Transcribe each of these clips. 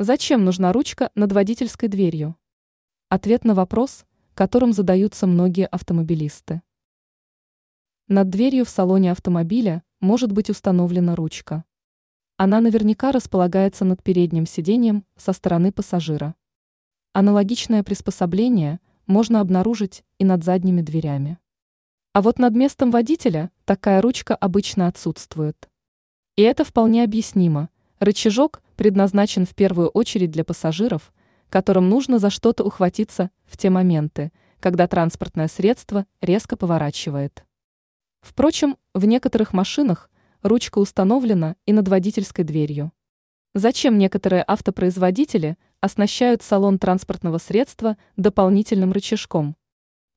Зачем нужна ручка над водительской дверью? Ответ на вопрос, которым задаются многие автомобилисты. Над дверью в салоне автомобиля может быть установлена ручка. Она наверняка располагается над передним сиденьем со стороны пассажира. Аналогичное приспособление можно обнаружить и над задними дверями. А вот над местом водителя такая ручка обычно отсутствует. И это вполне объяснимо. Рычажок предназначен в первую очередь для пассажиров, которым нужно за что-то ухватиться в те моменты, когда транспортное средство резко поворачивает. Впрочем, в некоторых машинах ручка установлена и над водительской дверью. Зачем некоторые автопроизводители оснащают салон транспортного средства дополнительным рычажком?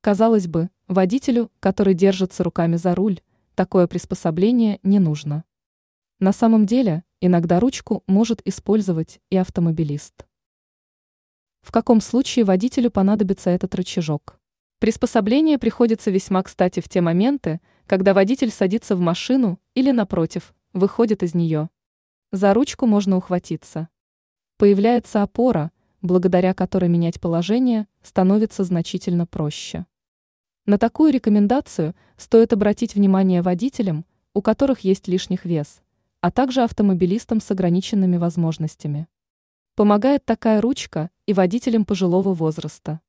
Казалось бы, водителю, который держится руками за руль, такое приспособление не нужно. На самом деле, иногда ручку может использовать и автомобилист. В каком случае водителю понадобится этот рычажок? Приспособление приходится весьма кстати в те моменты, когда водитель садится в машину или, напротив, выходит из нее. За ручку можно ухватиться. Появляется опора, благодаря которой менять положение становится значительно проще. На такую рекомендацию стоит обратить внимание водителям, у которых есть лишних вес – а также автомобилистам с ограниченными возможностями. Помогает такая ручка и водителям пожилого возраста.